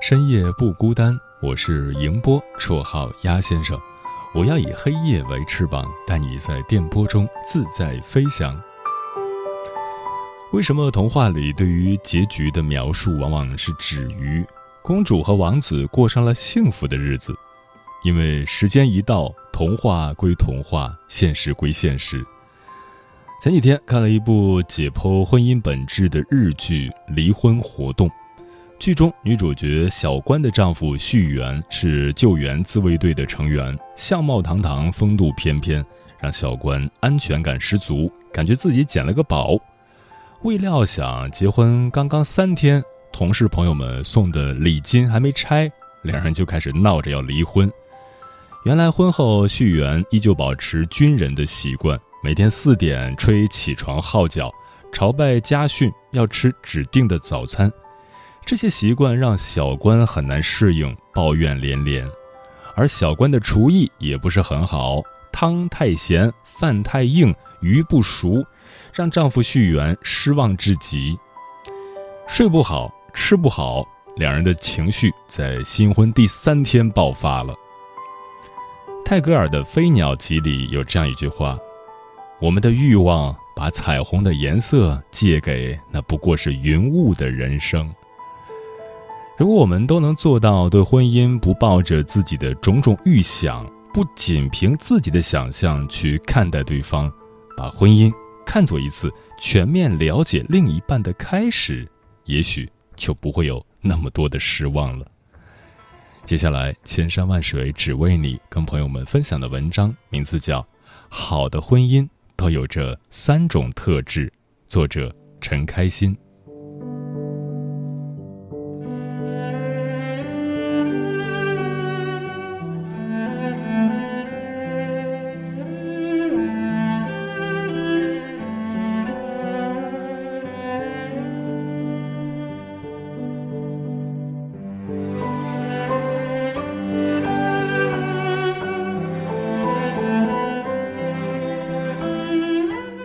深夜不孤单，我是迎波，绰号鸭先生。我要以黑夜为翅膀，带你在电波中自在飞翔。为什么童话里对于结局的描述往往是止于公主和王子过上了幸福的日子？因为时间一到，童话归童话，现实归现实。前几天看了一部解剖婚姻本质的日剧《离婚活动》。剧中女主角小关的丈夫旭元是救援自卫队的成员，相貌堂堂，风度翩翩，让小关安全感十足，感觉自己捡了个宝。未料想结婚刚刚三天，同事朋友们送的礼金还没拆，两人就开始闹着要离婚。原来婚后旭元依旧保持军人的习惯，每天四点吹起床号角，朝拜家训，要吃指定的早餐。这些习惯让小关很难适应，抱怨连连，而小关的厨艺也不是很好，汤太咸，饭太硬，鱼不熟，让丈夫旭元失望至极。睡不好，吃不好，两人的情绪在新婚第三天爆发了。泰戈尔的《飞鸟集》里有这样一句话：“我们的欲望把彩虹的颜色借给那不过是云雾的人生。”如果我们都能做到对婚姻不抱着自己的种种预想，不仅凭自己的想象去看待对方，把婚姻看作一次全面了解另一半的开始，也许就不会有那么多的失望了。接下来，千山万水只为你，跟朋友们分享的文章名字叫《好的婚姻都有着三种特质》，作者陈开心。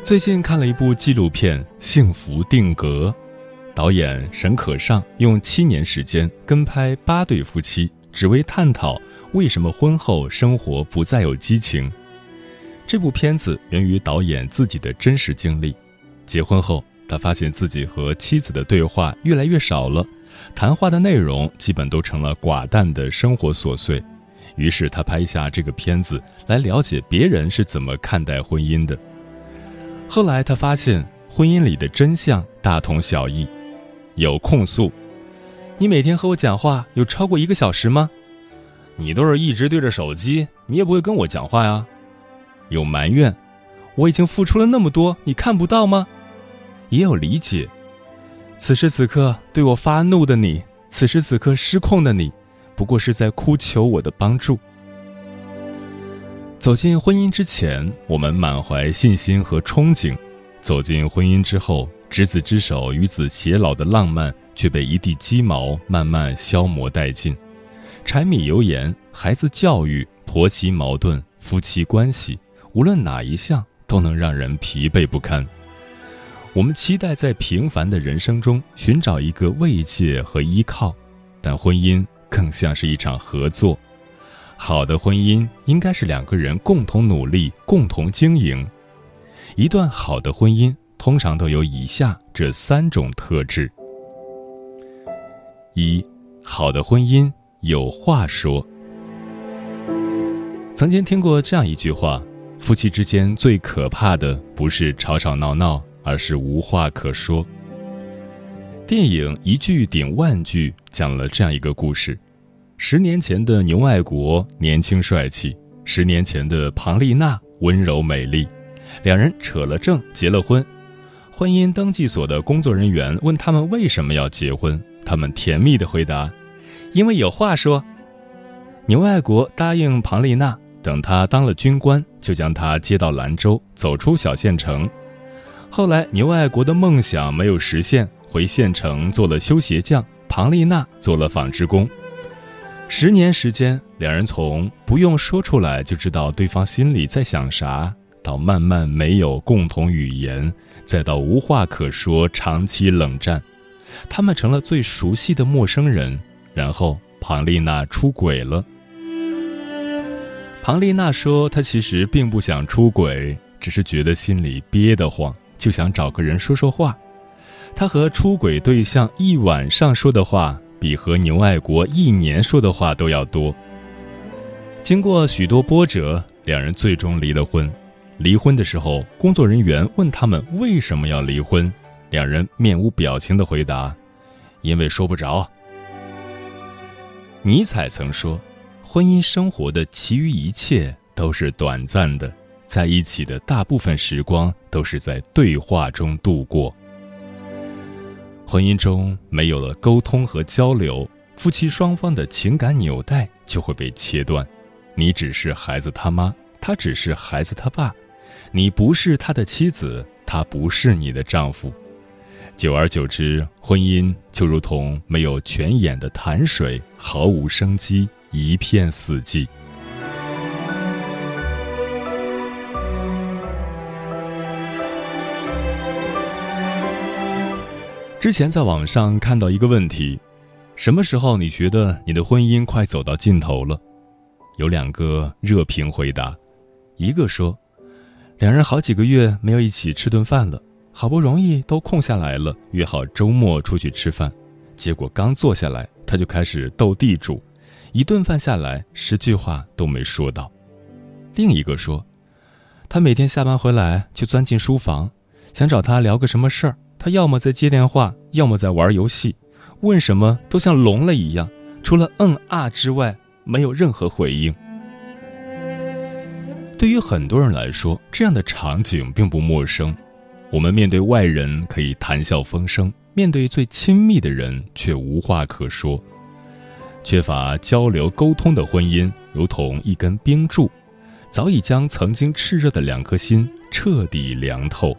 最近看了一部纪录片《幸福定格》，导演沈可尚用七年时间跟拍八对夫妻，只为探讨为什么婚后生活不再有激情。这部片子源于导演自己的真实经历。结婚后，他发现自己和妻子的对话越来越少了，谈话的内容基本都成了寡淡的生活琐碎。于是他拍下这个片子，来了解别人是怎么看待婚姻的。后来他发现，婚姻里的真相大同小异，有控诉：“你每天和我讲话有超过一个小时吗？你都是一直对着手机，你也不会跟我讲话呀。”有埋怨：“我已经付出了那么多，你看不到吗？”也有理解：“此时此刻对我发怒的你，此时此刻失控的你，不过是在哭求我的帮助。”走进婚姻之前，我们满怀信心和憧憬；走进婚姻之后，执子之手与子偕老的浪漫却被一地鸡毛慢慢消磨殆尽。柴米油盐、孩子教育、婆媳矛盾、夫妻关系，无论哪一项都能让人疲惫不堪。我们期待在平凡的人生中寻找一个慰藉和依靠，但婚姻更像是一场合作。好的婚姻应该是两个人共同努力、共同经营。一段好的婚姻通常都有以下这三种特质：一、好的婚姻有话说。曾经听过这样一句话：夫妻之间最可怕的不是吵吵闹闹，而是无话可说。电影一句顶万句，讲了这样一个故事：十年前的牛爱国年轻帅气，十年前的庞丽娜温柔美丽，两人扯了证结了婚。婚姻登记所的工作人员问他们为什么要结婚，他们甜蜜的回答：“因为有话说。”牛爱国答应庞丽娜，等他当了军官，就将她接到兰州，走出小县城。后来，牛爱国的梦想没有实现，回县城做了修鞋匠，庞丽娜做了纺织工。十年时间，两人从不用说出来就知道对方心里在想啥，到慢慢没有共同语言，再到无话可说，长期冷战，他们成了最熟悉的陌生人。然后，庞丽娜出轨了。庞丽娜说：“她其实并不想出轨，只是觉得心里憋得慌，就想找个人说说话。她和出轨对象一晚上说的话，比和牛爱国一年说的话都要多。经过许多波折，两人最终离了婚。离婚的时候，工作人员问他们为什么要离婚，两人面无表情的回答：‘因为说不着。’尼采曾说。”婚姻生活的其余一切都是短暂的，在一起的大部分时光都是在对话中度过。婚姻中没有了沟通和交流，夫妻双方的情感纽带就会被切断。你只是孩子他妈，他只是孩子他爸，你不是他的妻子，他不是你的丈夫。久而久之，婚姻就如同没有泉眼的潭水，毫无生机。一片死寂。之前在网上看到一个问题：什么时候你觉得你的婚姻快走到尽头了？有两个热评回答，一个说，两人好几个月没有一起吃顿饭了，好不容易都空下来了，约好周末出去吃饭，结果刚坐下来，他就开始斗地主。一顿饭下来，十句话都没说到。另一个说，他每天下班回来就钻进书房，想找他聊个什么事儿，他要么在接电话，要么在玩游戏，问什么都像聋了一样，除了嗯啊之外，没有任何回应。对于很多人来说，这样的场景并不陌生。我们面对外人可以谈笑风生，面对最亲密的人却无话可说。缺乏交流沟通的婚姻，如同一根冰柱，早已将曾经炽热的两颗心彻底凉透。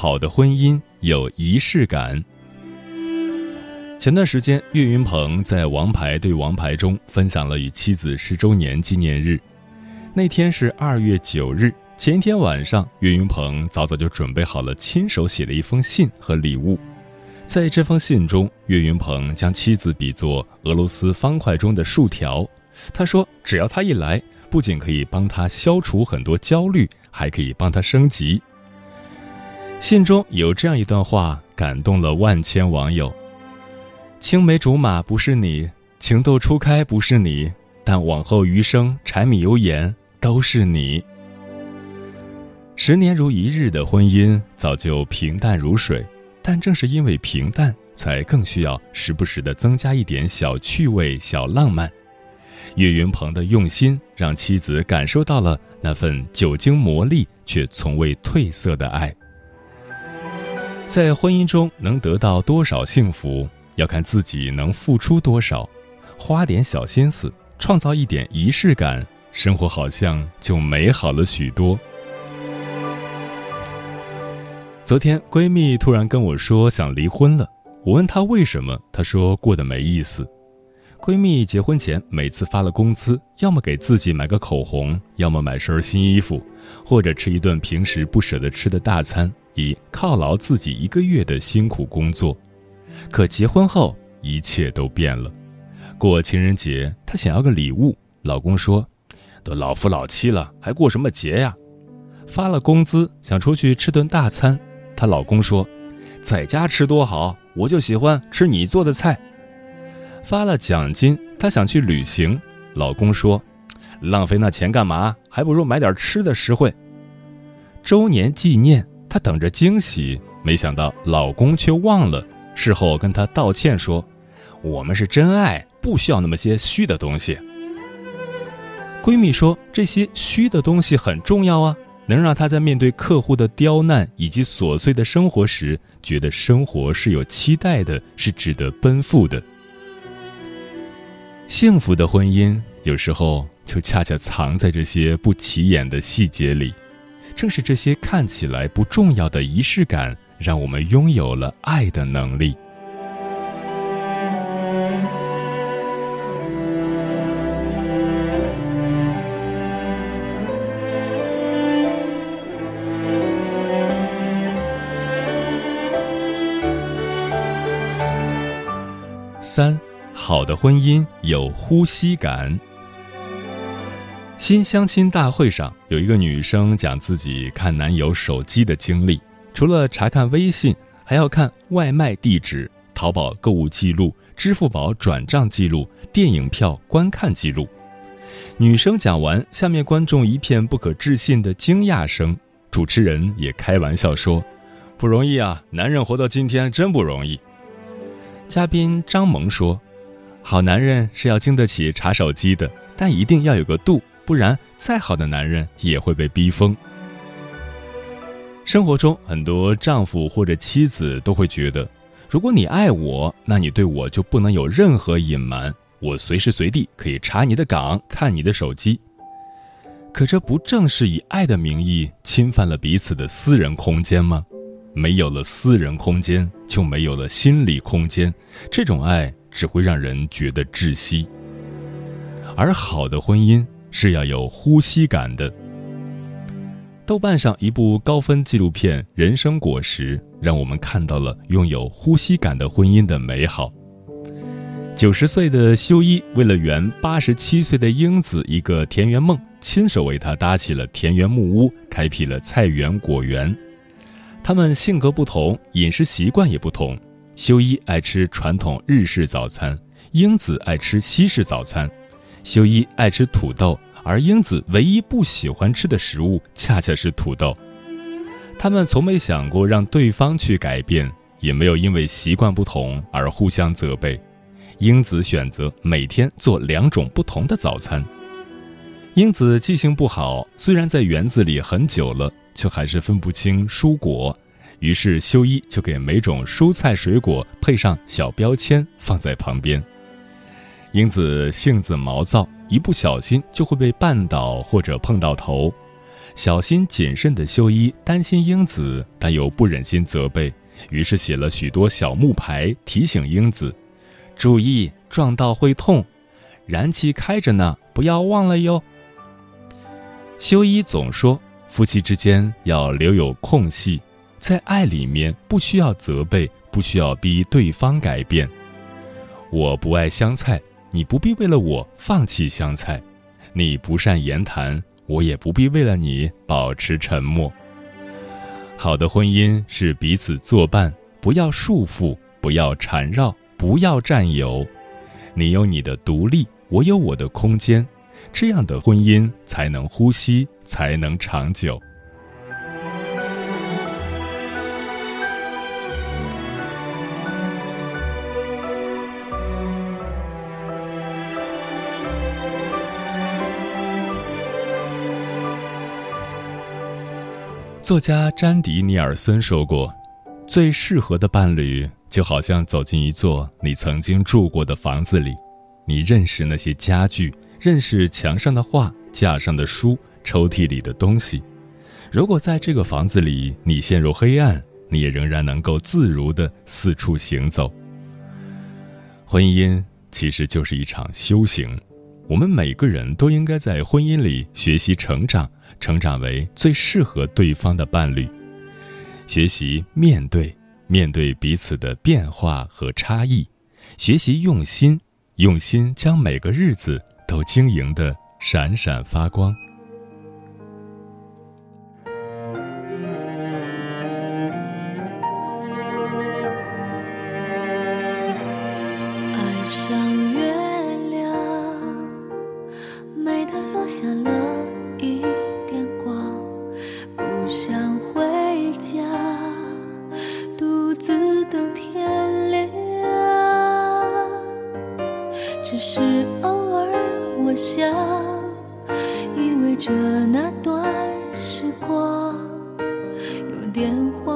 好的婚姻有仪式感。前段时间，岳云鹏在《王牌对王牌》中分享了与妻子十周年纪念日。那天是二月九日，前一天晚上，岳云鹏早早就准备好了亲手写的一封信和礼物。在这封信中，岳云鹏将妻子比作俄罗斯方块中的竖条。他说：“只要他一来，不仅可以帮他消除很多焦虑，还可以帮他升级。”信中有这样一段话，感动了万千网友。青梅竹马不是你，情窦初开不是你，但往后余生，柴米油盐都是你。十年如一日的婚姻早就平淡如水，但正是因为平淡，才更需要时不时的增加一点小趣味、小浪漫。岳云鹏的用心，让妻子感受到了那份久经磨砺却从未褪色的爱。在婚姻中能得到多少幸福？要看自己能付出多少，花点小心思，创造一点仪式感，生活好像就美好了许多。昨天闺蜜突然跟我说想离婚了，我问她为什么，她说过得没意思。闺蜜结婚前每次发了工资，要么给自己买个口红，要么买身新衣服，或者吃一顿平时不舍得吃的大餐，以犒劳自己一个月的辛苦工作。可结婚后一切都变了。过情人节，她想要个礼物，老公说：“都老夫老妻了，还过什么节呀？发了工资想出去吃顿大餐，她老公说：“在家吃多好，我就喜欢吃你做的菜。”发了奖金，她想去旅行，老公说：“浪费那钱干嘛？还不如买点吃的实惠。”周年纪念，她等着惊喜，没想到老公却忘了，事后跟她道歉说：“我们是真爱，不需要那么些虚的东西。”闺蜜说：“这些虚的东西很重要啊。”能让她在面对客户的刁难以及琐碎的生活时，觉得生活是有期待的，是值得奔赴的。幸福的婚姻有时候就恰恰藏在这些不起眼的细节里，正是这些看起来不重要的仪式感，让我们拥有了爱的能力。三，好的婚姻有呼吸感。新相亲大会上，有一个女生讲自己看男友手机的经历，除了查看微信，还要看外卖地址、淘宝购物记录、支付宝转账记录、电影票观看记录。女生讲完，下面观众一片不可置信的惊讶声，主持人也开玩笑说：“不容易啊，男人活到今天真不容易。”嘉宾张萌说：“好男人是要经得起查手机的，但一定要有个度，不然再好的男人也会被逼疯。”生活中，很多丈夫或者妻子都会觉得，如果你爱我，那你对我就不能有任何隐瞒，我随时随地可以查你的岗，看你的手机。可这不正是以爱的名义侵犯了彼此的私人空间吗？没有了私人空间，就没有了心理空间。这种爱只会让人觉得窒息。而好的婚姻是要有呼吸感的。豆瓣上一部高分纪录片《人生果实》，让我们看到了拥有呼吸感的婚姻的美好。九十岁的修一为了圆八十七岁的英子一个田园梦，亲手为她搭起了田园木屋，开辟了菜园果园。他们性格不同，饮食习惯也不同。修一爱吃传统日式早餐，英子爱吃西式早餐。修一爱吃土豆，而英子唯一不喜欢吃的食物恰恰是土豆。他们从没想过让对方去改变，也没有因为习惯不同而互相责备。英子选择每天做两种不同的早餐。英子记性不好，虽然在园子里很久了。却还是分不清蔬果，于是修一就给每种蔬菜水果配上小标签，放在旁边。英子性子毛躁，一不小心就会被绊倒或者碰到头。小心谨慎的修一担心英子，但又不忍心责备，于是写了许多小木牌提醒英子：注意撞到会痛，燃气开着呢，不要忘了哟。修一总说。夫妻之间要留有空隙，在爱里面不需要责备，不需要逼对方改变。我不爱香菜，你不必为了我放弃香菜；你不善言谈，我也不必为了你保持沉默。好的婚姻是彼此作伴，不要束缚，不要缠绕，不要占有。你有你的独立，我有我的空间。这样的婚姻才能呼吸，才能长久。作家詹迪尼尔森说过：“最适合的伴侣，就好像走进一座你曾经住过的房子里，你认识那些家具。”认识墙上的画、架上的书、抽屉里的东西。如果在这个房子里你陷入黑暗，你也仍然能够自如地四处行走。婚姻其实就是一场修行，我们每个人都应该在婚姻里学习成长，成长为最适合对方的伴侣，学习面对面对彼此的变化和差异，学习用心用心将每个日子。都经营的闪闪发光。电话。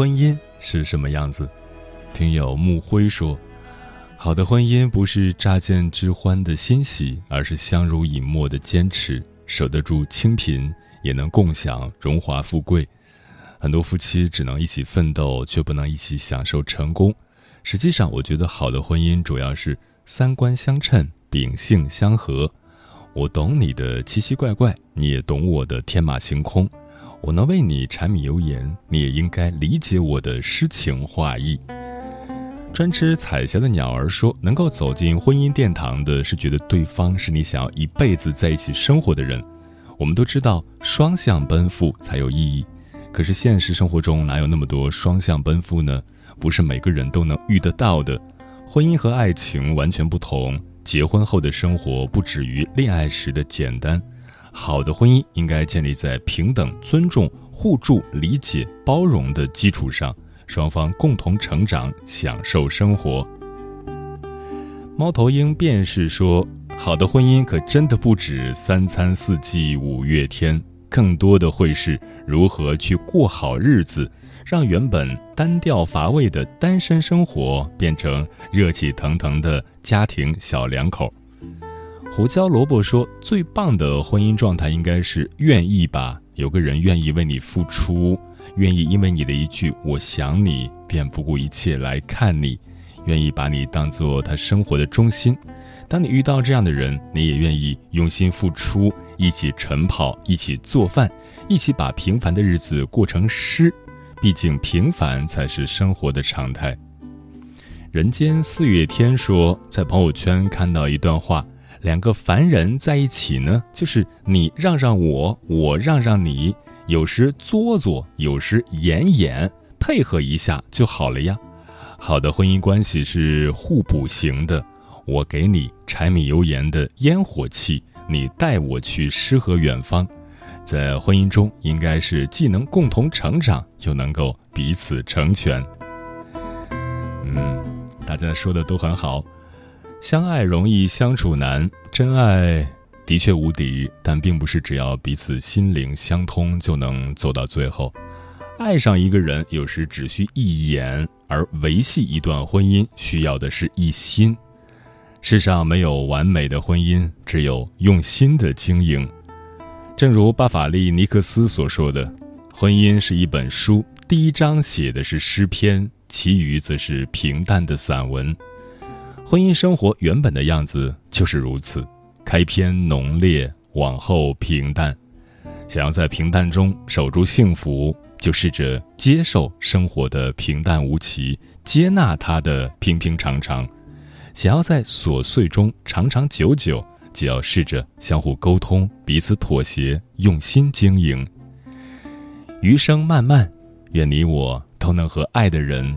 婚姻是什么样子？听友木辉说：“好的婚姻不是乍见之欢的欣喜，而是相濡以沫的坚持，守得住清贫，也能共享荣华富贵。很多夫妻只能一起奋斗，却不能一起享受成功。实际上，我觉得好的婚姻主要是三观相称，秉性相合。我懂你的奇奇怪怪，你也懂我的天马行空。”我能为你柴米油盐，你也应该理解我的诗情画意。专吃彩霞的鸟儿说：“能够走进婚姻殿堂的是觉得对方是你想要一辈子在一起生活的人。”我们都知道双向奔赴才有意义，可是现实生活中哪有那么多双向奔赴呢？不是每个人都能遇得到的。婚姻和爱情完全不同，结婚后的生活不止于恋爱时的简单。好的婚姻应该建立在平等、尊重、互助、理解、包容的基础上，双方共同成长，享受生活。猫头鹰便是说，好的婚姻可真的不止三餐四季五月天，更多的会是如何去过好日子，让原本单调乏味的单身生活变成热气腾腾的家庭小两口。胡椒萝卜说：“最棒的婚姻状态应该是愿意吧，有个人愿意为你付出，愿意因为你的一句‘我想你’便不顾一切来看你，愿意把你当做他生活的中心。当你遇到这样的人，你也愿意用心付出，一起晨跑，一起做饭，一起把平凡的日子过成诗。毕竟平凡才是生活的常态。”人间四月天说，在朋友圈看到一段话。两个凡人在一起呢，就是你让让我，我让让你，有时作作，有时演演，配合一下就好了呀。好的婚姻关系是互补型的，我给你柴米油盐的烟火气，你带我去诗和远方。在婚姻中，应该是既能共同成长，又能够彼此成全。嗯，大家说的都很好。相爱容易相处难，真爱的确无敌，但并不是只要彼此心灵相通就能走到最后。爱上一个人有时只需一眼，而维系一段婚姻需要的是一心。世上没有完美的婚姻，只有用心的经营。正如巴法利尼克斯所说的：“婚姻是一本书，第一章写的是诗篇，其余则是平淡的散文。”婚姻生活原本的样子就是如此，开篇浓烈，往后平淡。想要在平淡中守住幸福，就试着接受生活的平淡无奇，接纳它的平平常常。想要在琐碎中长长久久，就要试着相互沟通，彼此妥协，用心经营。余生漫漫，愿你我都能和爱的人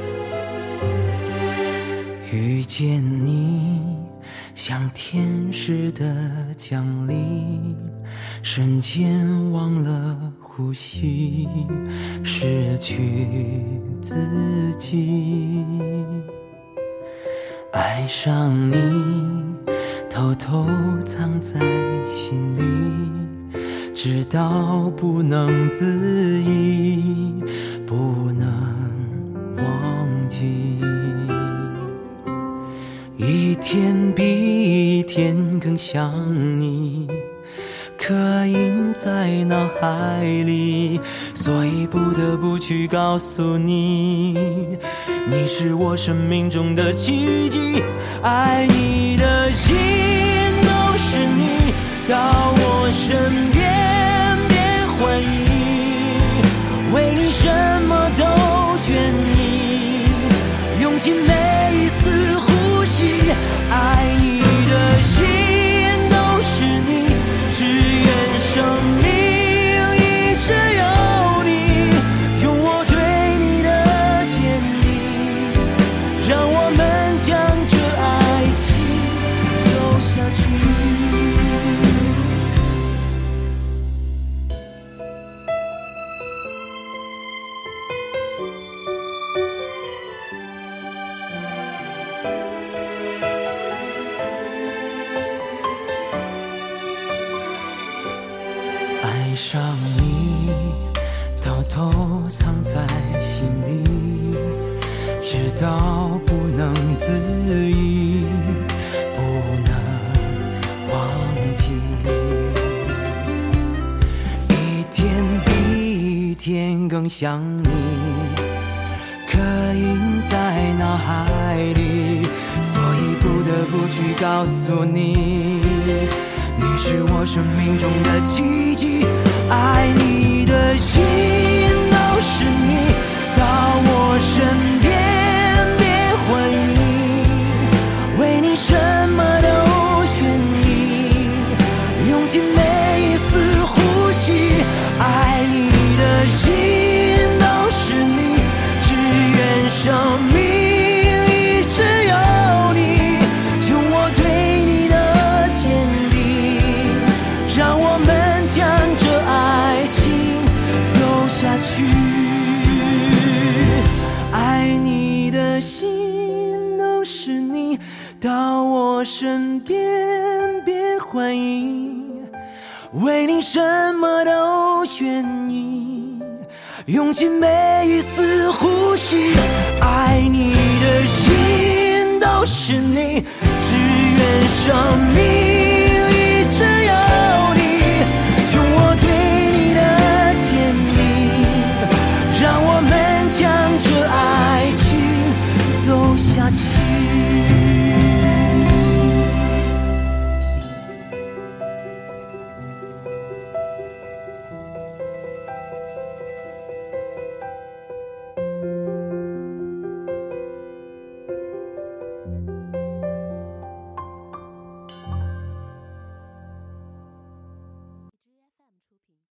遇见你。像天使的降临，瞬间忘了呼吸，失去自己。爱上你，偷偷藏在心里，直到不能自已，不能忘记。天比一天更想你，刻印在脑海里，所以不得不去告诉你，你是我生命中的奇迹。爱你的心都是你，到我身边想你，刻印在脑海里，所以不得不去告诉你。你是我生命中的奇迹，爱你的心都是你，到我身怀疑。为你什么都愿意，用尽每一丝呼吸。爱你的心都是你，只愿生命。